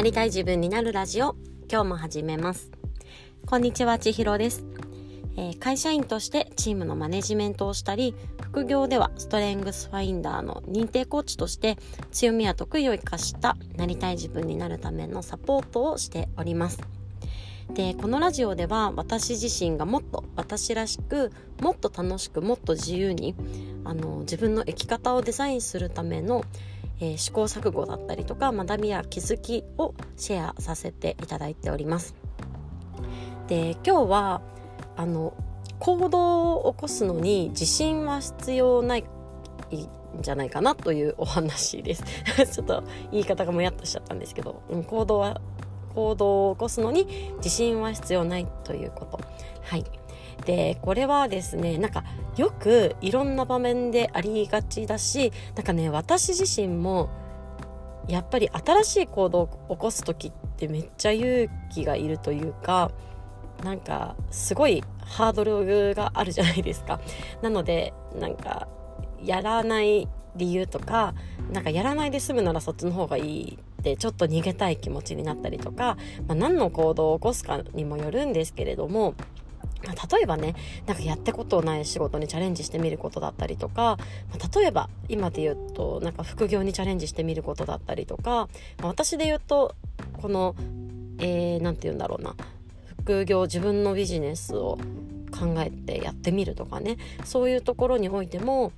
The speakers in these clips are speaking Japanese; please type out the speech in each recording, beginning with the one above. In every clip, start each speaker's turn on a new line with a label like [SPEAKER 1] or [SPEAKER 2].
[SPEAKER 1] なりたい自分になるラジオ。今日も始めます。こんにちは千尋です、えー、会社員としてチームのマネジメントをしたり副業ではストレングスファインダーの認定コーチとして強みや得意を生かしたなりたい自分になるためのサポートをしております。でこのラジオでは私自身がもっと私らしくもっと楽しくもっと自由にあの自分の生き方をデザインするための、えー、試行錯誤だったりとか学びや気づきをシェアさせていただいております。で今日はあの行動を起こすのに自信は必要ないんじゃないかなというお話です ちょっと言い方がもやっとしちゃったんですけど、うん、行動は行動を起こすのに自信は必要ないということ。はい。で、これはですね、なんかよくいろんな場面でありがちだし、なんかね、私自身もやっぱり新しい行動を起こす時ってめっちゃ勇気がいるというか、なんかすごいハードルがあるじゃないですか。なので、なんかやらない理由とかなんかやらないで済むならそっちの方がいいってちょっと逃げたい気持ちになったりとか、まあ、何の行動を起こすかにもよるんですけれども、例えばねなんかやったことない仕事にチャレンジしてみることだったりとか、ま、例えば今で言うとなんか副業にチャレンジしてみることだったりとか、ま、私で言うとこの何、えー、て言うんだろうな副業自分のビジネスを考えてやってみるとかねそういうところにおいても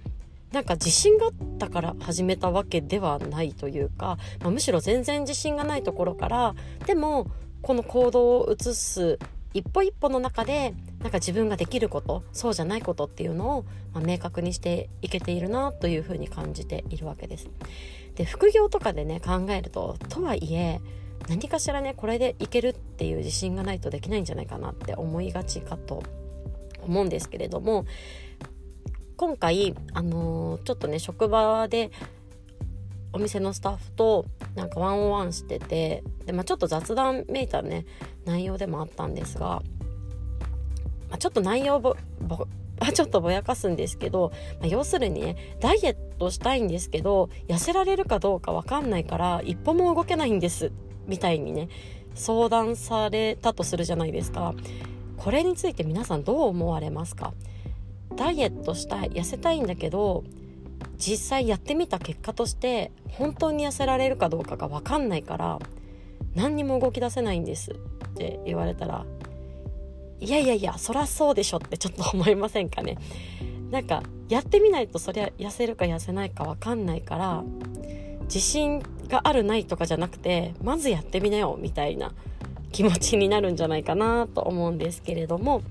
[SPEAKER 1] なんか自信があったから始めたわけではないというか、まあ、むしろ全然自信がないところからでもこの行動を移す一歩一歩の中でなんか自分ができることそうじゃないことっていうのを、まあ、明確にしていけているなというふうに感じているわけです。で副業とかでね考えるととはいえ何かしらねこれでいけるっていう自信がないとできないんじゃないかなって思いがちかと思うんですけれども今回、あのー、ちょっとね職場でお店のスタッフとなんかワンオンワンしててで、まあ、ちょっと雑談めいたね内容でもあったんですが、まあ、ちょっと内容ぼぼ ちょっとぼやかすんですけど、まあ、要するにねダイエットしたいんですけど痩せられるかどうか分かんないから一歩も動けないんですみたいにね相談されたとするじゃないですか。これについて皆さんどう思われますか？ダイエットしたい痩せたいんだけど実際やってみた結果として本当に痩せられるかどうかが分かんないから何にも動き出せないんですって言われたらいやいやいやそらそうでしょってちょっと思いませんかねなんかやってみないとそりゃ痩せるか痩せないか分かんないから自信があるないとかじゃなくてまずやってみなよみたいな気持ちになるんじゃないかなと思うんですけれども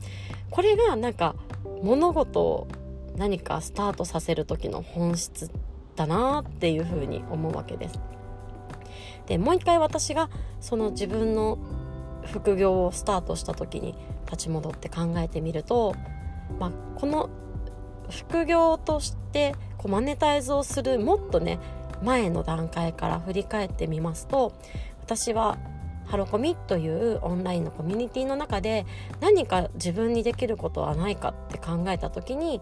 [SPEAKER 1] これがなんか物事を何かスタートさせる時の本質だなっていうふうに思うわけです。でもう一回私がその自分の副業をスタートした時に立ち戻って考えてみると、まあ、この副業としてこうマネタイズをするもっとね前の段階から振り返ってみますと私はハロコミというオンラインのコミュニティの中で何か自分にできることはないかって考えた時に、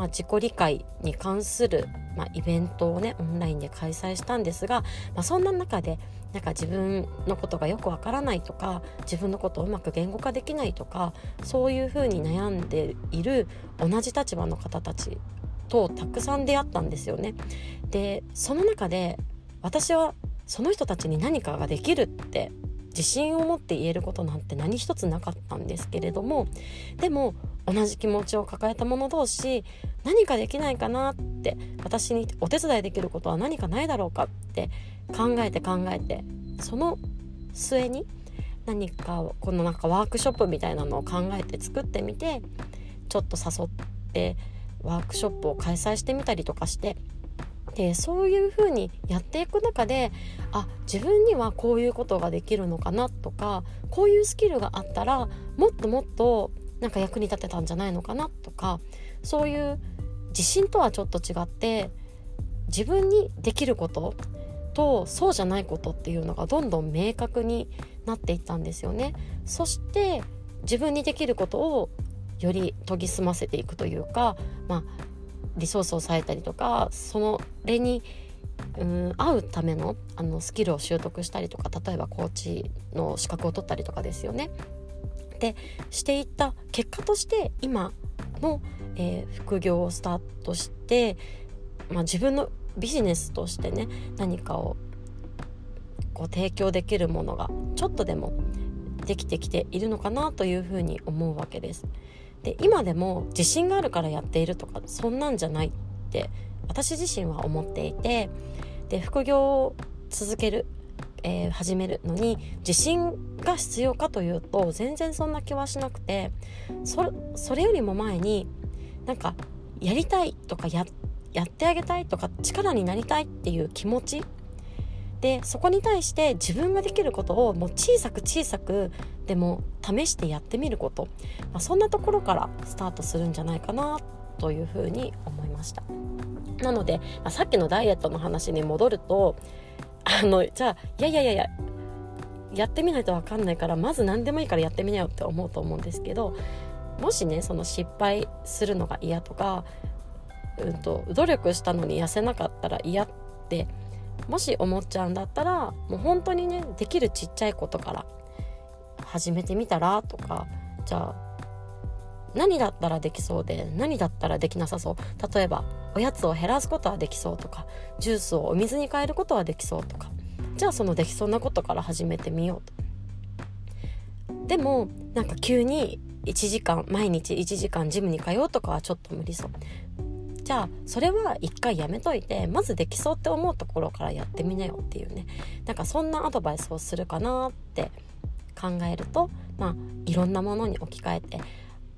[SPEAKER 1] まあ、自己理解に関する、まあ、イベントをねオンラインで開催したんですが、まあ、そんな中でなんか自分のことがよくわからないとか自分のことをうまく言語化できないとかそういうふうに悩んでいる同じ立場の方たちとたくさん出会ったんですよね。でその中で私はその人たちに何かができるって自信を持って言えることなんて何一つなかったんですけれどもでも同じ気持ちを抱えた者同士何かできないかなって私にお手伝いできることは何かないだろうかって考えて考えてその末に何かこのなんかワークショップみたいなのを考えて作ってみてちょっと誘ってワークショップを開催してみたりとかしてでそういうふうにやっていく中であ自分にはこういうことができるのかなとかこういうスキルがあったらもっともっとなんか役に立てたんじゃないのかなとかそういう自信とはちょっと違って自分にできることとそうじゃないことっていうのがどんどん明確になっていったんですよね。そして自分にできることをより研ぎ澄ませていくというか、まあ、リソースを割いたりとかそれにうん会うためのあのスキルを習得したりとか例えばコーチの資格を取ったりとかですよね。でしていった結果として今の、えー、副業をスタートして、まあ、自分のビジネスとしてね何かをこう提供できるものがちょっとでもできてきているのかなというふうに思うわけです。で今でも自信があるからやっているとかそんなんじゃないって私自身は思っていてで副業を続ける、えー、始めるのに自信が必要かというと全然そんな気はしなくてそそれよりも前になんかやりたいとかややってあげたいとか力になりたいっていう気持ちでそこに対して自分ができることをもう小さく小さくでも試してやってみること、まあ、そんなところからスタートするんじゃないかなというふうに思いました。なので、まあ、さっきのダイエットの話に戻るとあのじゃあいやいやいやいややってみないと分かんないからまず何でもいいからやってみなよって思うと思うんですけどもしねその失敗するのが嫌とか、うんと、努力したのに痩せなかったら嫌ってもし思っちゃうんだったらもう本当にねできるちっちゃいことから始めてみたらとかじゃあ何だったらできそうで何だったらできなさそう。例えばおやつを減らすことはできそうとかジュースをお水に変えることはできそうとかじゃあそのできそうなことから始めてみようと。でもなんか急に1時間毎日1時間ジムに通うとかはちょっと無理そう。じゃあそれは一回やめといてまずできそうって思うところからやってみなよっていうね。なんかそんなアドバイスをするかなって考えるとまあいろんなものに置き換えて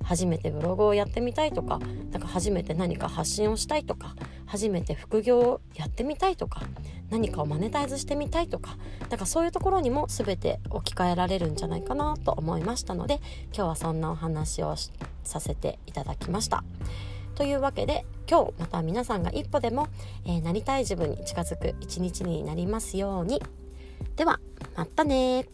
[SPEAKER 1] 初めてブログをやってみたいとかなんか初めて何か発信をしたいとか初めて副業をやってみたいとか何かをマネタイズしてみたいとかなんかそういうところにも全て置き換えられるんじゃないかなと思いましたので今日はそんなお話をさせていただきました。というわけで今日また皆さんが一歩でも、えー、なりたい自分に近づく一日になりますように。ではまたね